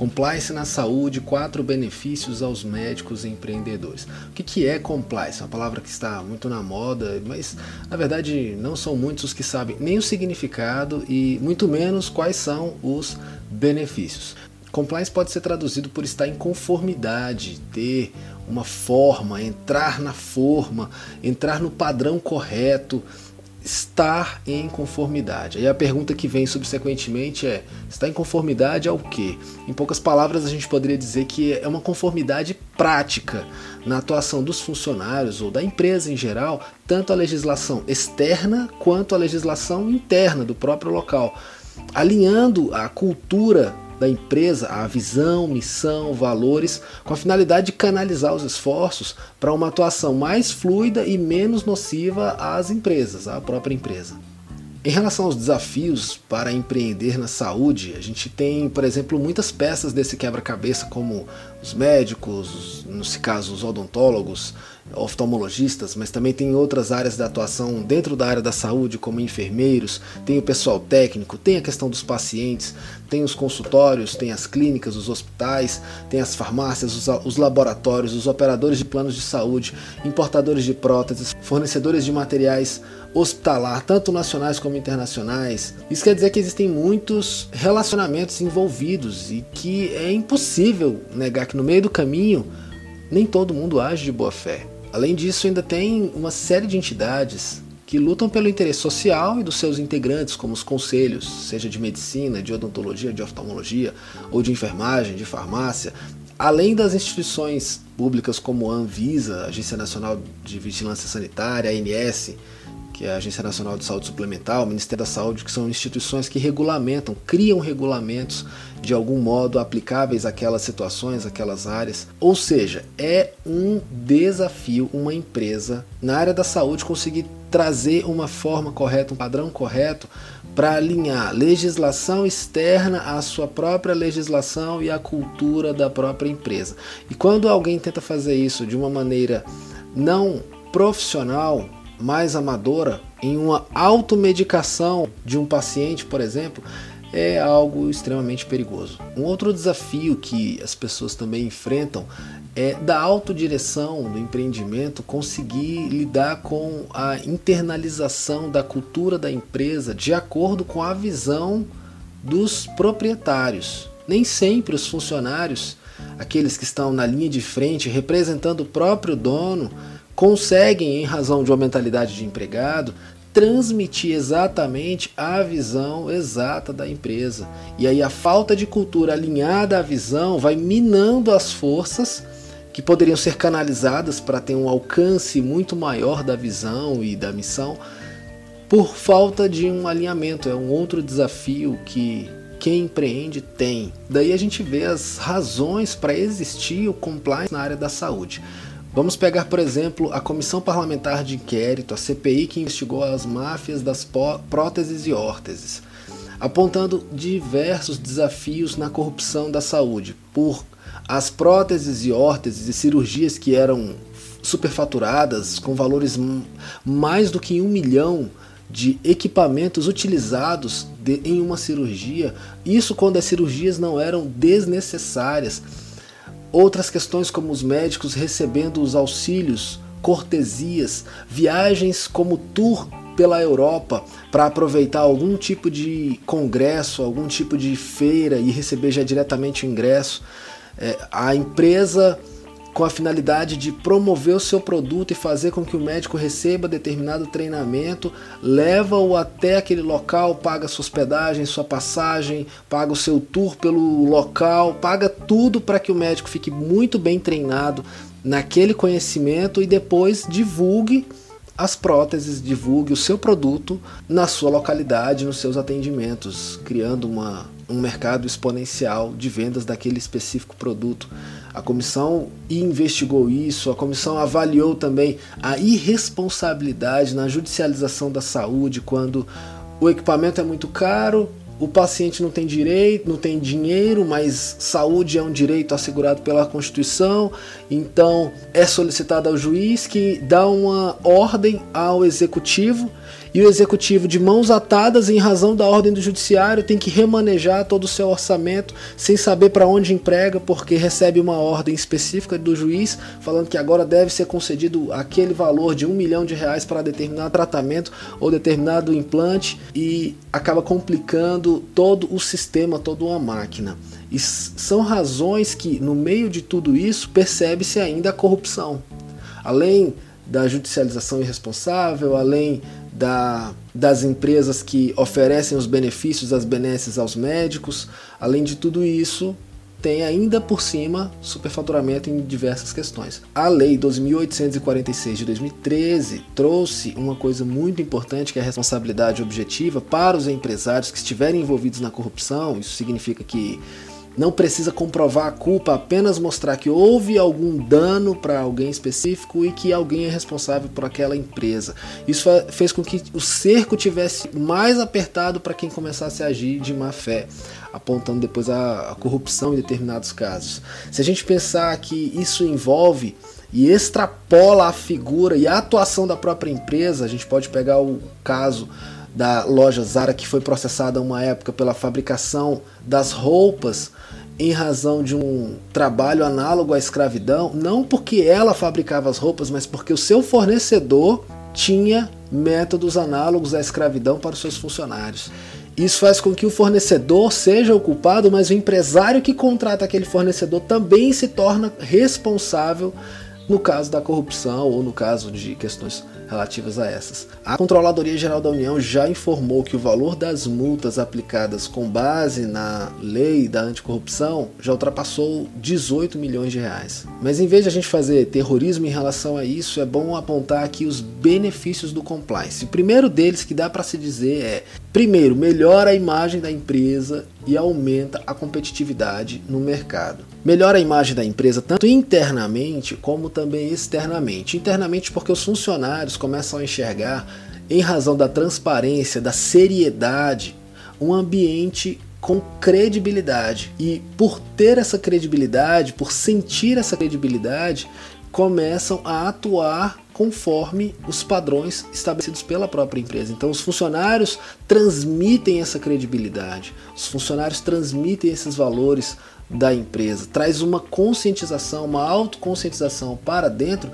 Compliance na saúde, quatro benefícios aos médicos e empreendedores. O que, que é compliance? É uma palavra que está muito na moda, mas na verdade não são muitos os que sabem nem o significado e muito menos quais são os benefícios. Compliance pode ser traduzido por estar em conformidade, ter uma forma, entrar na forma, entrar no padrão correto, estar em conformidade. Aí a pergunta que vem subsequentemente é: está em conformidade ao quê? Em poucas palavras, a gente poderia dizer que é uma conformidade prática na atuação dos funcionários ou da empresa em geral, tanto a legislação externa quanto a legislação interna do próprio local, alinhando a cultura da empresa, a visão, missão, valores, com a finalidade de canalizar os esforços para uma atuação mais fluida e menos nociva às empresas, à própria empresa. Em relação aos desafios para empreender na saúde, a gente tem, por exemplo, muitas peças desse quebra-cabeça, como os médicos, nesse caso os odontólogos, oftalmologistas, mas também tem outras áreas de atuação dentro da área da saúde, como enfermeiros, tem o pessoal técnico, tem a questão dos pacientes, tem os consultórios, tem as clínicas, os hospitais, tem as farmácias, os, os laboratórios, os operadores de planos de saúde, importadores de próteses, fornecedores de materiais hospitalar, tanto nacionais como internacionais. Isso quer dizer que existem muitos relacionamentos envolvidos e que é impossível negar que no meio do caminho nem todo mundo age de boa fé. Além disso, ainda tem uma série de entidades que lutam pelo interesse social e dos seus integrantes, como os conselhos, seja de medicina, de odontologia, de oftalmologia, ou de enfermagem, de farmácia, além das instituições públicas como a Anvisa, Agência Nacional de Vigilância Sanitária, ANS, que é a Agência Nacional de Saúde Suplementar, o Ministério da Saúde, que são instituições que regulamentam, criam regulamentos de algum modo aplicáveis àquelas situações, àquelas áreas. Ou seja, é um desafio uma empresa na área da saúde conseguir trazer uma forma correta, um padrão correto para alinhar legislação externa à sua própria legislação e à cultura da própria empresa. E quando alguém tenta fazer isso de uma maneira não profissional, mais amadora, em uma automedicação de um paciente, por exemplo, é algo extremamente perigoso. Um outro desafio que as pessoas também enfrentam é da autodireção do empreendimento conseguir lidar com a internalização da cultura da empresa de acordo com a visão dos proprietários. Nem sempre os funcionários, aqueles que estão na linha de frente representando o próprio dono, conseguem, em razão de uma mentalidade de empregado, transmitir exatamente a visão exata da empresa. E aí a falta de cultura alinhada à visão vai minando as forças que poderiam ser canalizadas para ter um alcance muito maior da visão e da missão por falta de um alinhamento. É um outro desafio que quem empreende tem. Daí a gente vê as razões para existir o compliance na área da saúde. Vamos pegar, por exemplo, a Comissão Parlamentar de Inquérito, a CPI, que investigou as máfias das próteses e órteses, apontando diversos desafios na corrupção da saúde, por as próteses e órteses e cirurgias que eram superfaturadas, com valores mais do que um milhão de equipamentos utilizados de, em uma cirurgia, isso quando as cirurgias não eram desnecessárias Outras questões, como os médicos recebendo os auxílios, cortesias, viagens como tour pela Europa para aproveitar algum tipo de congresso, algum tipo de feira e receber já diretamente o ingresso. É, a empresa com a finalidade de promover o seu produto e fazer com que o médico receba determinado treinamento, leva-o até aquele local, paga sua hospedagem, sua passagem, paga o seu tour pelo local, paga tudo para que o médico fique muito bem treinado naquele conhecimento e depois divulgue as próteses, divulgue o seu produto na sua localidade, nos seus atendimentos, criando uma, um mercado exponencial de vendas daquele específico produto. A comissão investigou isso, a comissão avaliou também a irresponsabilidade na judicialização da saúde quando o equipamento é muito caro, o paciente não tem direito, não tem dinheiro, mas saúde é um direito assegurado pela Constituição, então é solicitado ao juiz que dá uma ordem ao executivo e o executivo de mãos atadas em razão da ordem do judiciário tem que remanejar todo o seu orçamento sem saber para onde emprega porque recebe uma ordem específica do juiz falando que agora deve ser concedido aquele valor de um milhão de reais para determinado tratamento ou determinado implante e acaba complicando todo o sistema, toda uma máquina. E são razões que, no meio de tudo isso, percebe-se ainda a corrupção. Além da judicialização irresponsável, além da, das empresas que oferecem os benefícios, as benesses aos médicos. Além de tudo isso, tem ainda por cima superfaturamento em diversas questões. A Lei 12.846 de 2013 trouxe uma coisa muito importante que é a responsabilidade objetiva para os empresários que estiverem envolvidos na corrupção. Isso significa que não precisa comprovar a culpa, apenas mostrar que houve algum dano para alguém específico e que alguém é responsável por aquela empresa. Isso fez com que o cerco tivesse mais apertado para quem começasse a agir de má fé, apontando depois a, a corrupção em determinados casos. Se a gente pensar que isso envolve e extrapola a figura e a atuação da própria empresa, a gente pode pegar o caso da loja Zara que foi processada uma época pela fabricação das roupas em razão de um trabalho análogo à escravidão, não porque ela fabricava as roupas, mas porque o seu fornecedor tinha métodos análogos à escravidão para os seus funcionários. Isso faz com que o fornecedor seja o culpado, mas o empresário que contrata aquele fornecedor também se torna responsável no caso da corrupção ou no caso de questões relativas a essas. A Controladoria Geral da União já informou que o valor das multas aplicadas com base na lei da anticorrupção já ultrapassou 18 milhões de reais. Mas em vez de a gente fazer terrorismo em relação a isso, é bom apontar aqui os benefícios do compliance. O primeiro deles que dá para se dizer é Primeiro, melhora a imagem da empresa e aumenta a competitividade no mercado. Melhora a imagem da empresa tanto internamente como também externamente. Internamente, porque os funcionários começam a enxergar, em razão da transparência, da seriedade, um ambiente com credibilidade. E por ter essa credibilidade, por sentir essa credibilidade, começam a atuar conforme os padrões estabelecidos pela própria empresa. Então, os funcionários transmitem essa credibilidade, os funcionários transmitem esses valores da empresa, traz uma conscientização, uma autoconscientização para dentro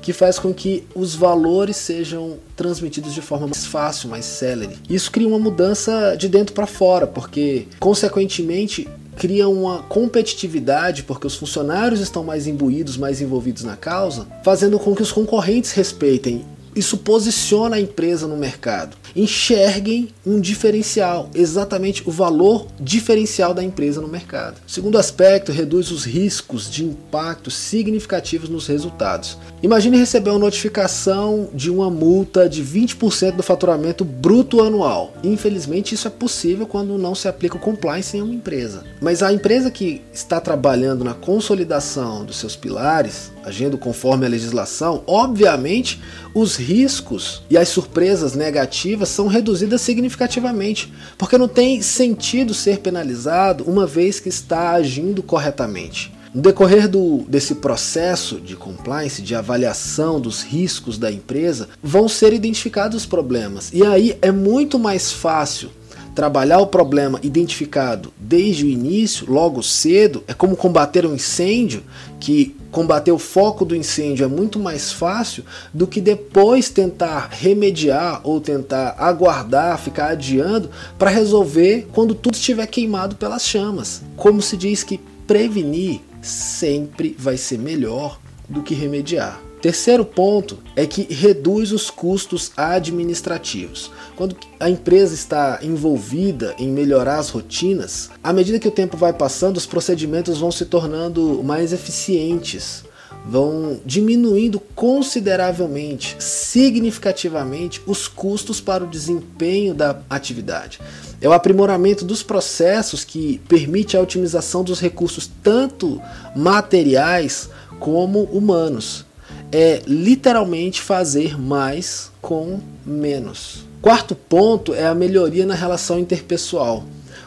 que faz com que os valores sejam transmitidos de forma mais fácil, mais célere. Isso cria uma mudança de dentro para fora, porque consequentemente cria uma competitividade porque os funcionários estão mais imbuídos, mais envolvidos na causa, fazendo com que os concorrentes respeitem isso posiciona a empresa no mercado. Enxerguem um diferencial, exatamente o valor diferencial da empresa no mercado. Segundo aspecto, reduz os riscos de impactos significativos nos resultados. Imagine receber uma notificação de uma multa de 20% do faturamento bruto anual. Infelizmente, isso é possível quando não se aplica o compliance em uma empresa. Mas a empresa que está trabalhando na consolidação dos seus pilares, agindo conforme a legislação, obviamente os riscos e as surpresas negativas são reduzidas significativamente, porque não tem sentido ser penalizado uma vez que está agindo corretamente. No decorrer do, desse processo de compliance, de avaliação dos riscos da empresa, vão ser identificados os problemas. E aí é muito mais fácil trabalhar o problema identificado desde o início, logo cedo, é como combater um incêndio, que combater o foco do incêndio é muito mais fácil do que depois tentar remediar ou tentar aguardar, ficar adiando para resolver quando tudo estiver queimado pelas chamas. Como se diz que prevenir sempre vai ser melhor do que remediar. Terceiro ponto é que reduz os custos administrativos. Quando a empresa está envolvida em melhorar as rotinas, à medida que o tempo vai passando, os procedimentos vão se tornando mais eficientes, vão diminuindo consideravelmente, significativamente, os custos para o desempenho da atividade. É o aprimoramento dos processos que permite a otimização dos recursos, tanto materiais como humanos é literalmente fazer mais com menos. Quarto ponto é a melhoria na relação interpessoal.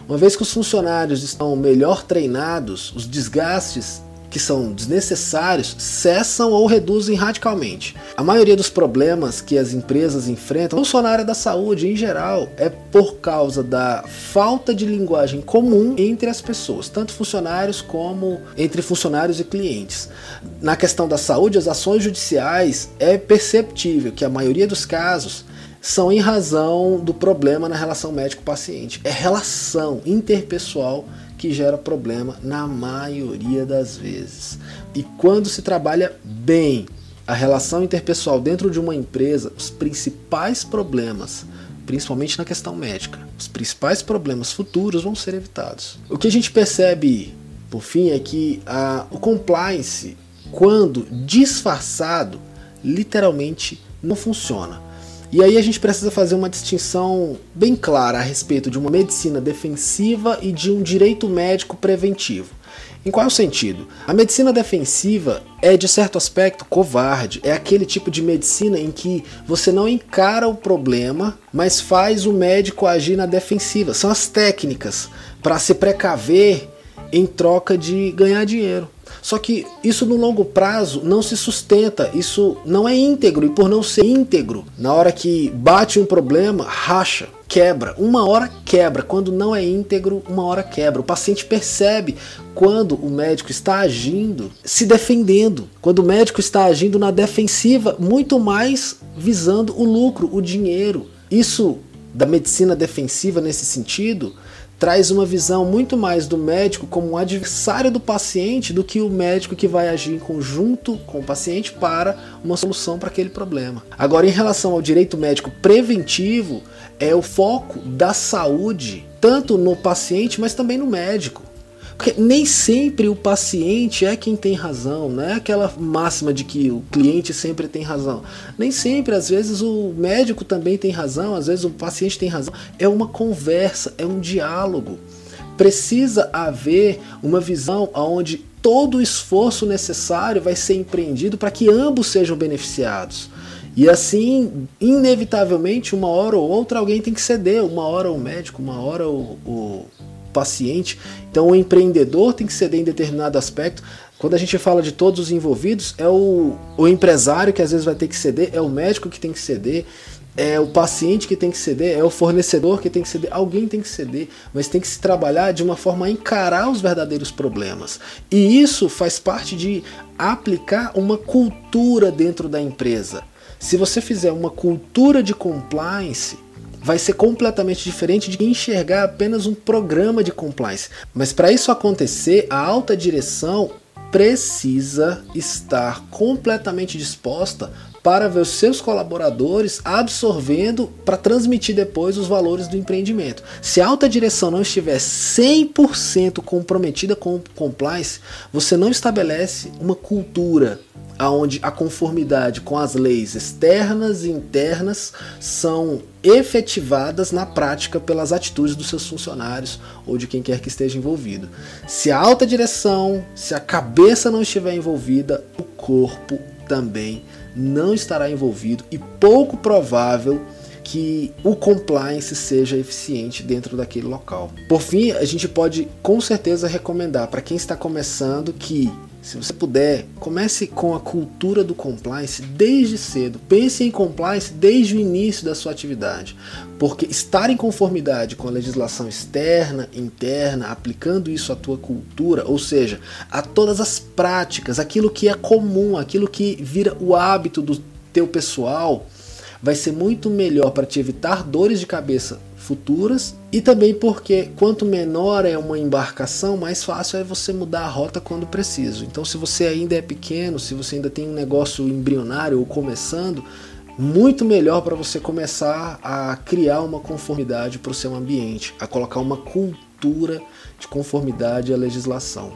Uma vez que os funcionários estão melhor treinados, os desgastes que são desnecessários cessam ou reduzem radicalmente. A maioria dos problemas que as empresas enfrentam, não só na área da saúde em geral, é por causa da falta de linguagem comum entre as pessoas, tanto funcionários como entre funcionários e clientes. Na questão da saúde, as ações judiciais é perceptível que a maioria dos casos são em razão do problema na relação médico-paciente. É relação interpessoal que gera problema na maioria das vezes. E quando se trabalha bem a relação interpessoal dentro de uma empresa, os principais problemas, principalmente na questão médica, os principais problemas futuros vão ser evitados. O que a gente percebe, por fim, é que a, o compliance, quando disfarçado, literalmente não funciona. E aí a gente precisa fazer uma distinção bem clara a respeito de uma medicina defensiva e de um direito médico preventivo. Em qual sentido? A medicina defensiva é, de certo aspecto, covarde. É aquele tipo de medicina em que você não encara o problema, mas faz o médico agir na defensiva. São as técnicas para se precaver em troca de ganhar dinheiro. Só que isso no longo prazo não se sustenta, isso não é íntegro e por não ser íntegro, na hora que bate um problema, racha, quebra. Uma hora quebra, quando não é íntegro, uma hora quebra. O paciente percebe quando o médico está agindo se defendendo, quando o médico está agindo na defensiva, muito mais visando o lucro, o dinheiro. Isso da medicina defensiva nesse sentido traz uma visão muito mais do médico como um adversário do paciente do que o médico que vai agir em conjunto com o paciente para uma solução para aquele problema. Agora, em relação ao direito médico preventivo, é o foco da saúde, tanto no paciente, mas também no médico. Porque nem sempre o paciente é quem tem razão, não é aquela máxima de que o cliente sempre tem razão. Nem sempre, às vezes o médico também tem razão, às vezes o paciente tem razão. É uma conversa, é um diálogo. Precisa haver uma visão onde todo o esforço necessário vai ser empreendido para que ambos sejam beneficiados. E assim, inevitavelmente, uma hora ou outra alguém tem que ceder, uma hora o médico, uma hora o, o paciente. Então o empreendedor tem que ceder em determinado aspecto. Quando a gente fala de todos os envolvidos, é o, o empresário que às vezes vai ter que ceder, é o médico que tem que ceder, é o paciente que tem que ceder, é o fornecedor que tem que ceder, alguém tem que ceder, mas tem que se trabalhar de uma forma a encarar os verdadeiros problemas. E isso faz parte de aplicar uma cultura dentro da empresa. Se você fizer uma cultura de compliance, vai ser completamente diferente de enxergar apenas um programa de compliance. Mas para isso acontecer, a alta direção precisa estar completamente disposta para ver os seus colaboradores absorvendo para transmitir depois os valores do empreendimento. Se a alta direção não estiver 100% comprometida com o compliance, você não estabelece uma cultura onde a conformidade com as leis externas e internas são efetivadas na prática pelas atitudes dos seus funcionários ou de quem quer que esteja envolvido. Se a alta direção, se a cabeça não estiver envolvida, o corpo também não estará envolvido e pouco provável que o compliance seja eficiente dentro daquele local. Por fim, a gente pode com certeza recomendar para quem está começando que se você puder, comece com a cultura do compliance desde cedo. Pense em compliance desde o início da sua atividade, porque estar em conformidade com a legislação externa, interna, aplicando isso à tua cultura, ou seja, a todas as práticas, aquilo que é comum, aquilo que vira o hábito do teu pessoal, vai ser muito melhor para te evitar dores de cabeça futuras e também porque quanto menor é uma embarcação, mais fácil é você mudar a rota quando preciso. Então, se você ainda é pequeno, se você ainda tem um negócio embrionário ou começando, muito melhor para você começar a criar uma conformidade para o seu ambiente, a colocar uma cultura de conformidade à legislação.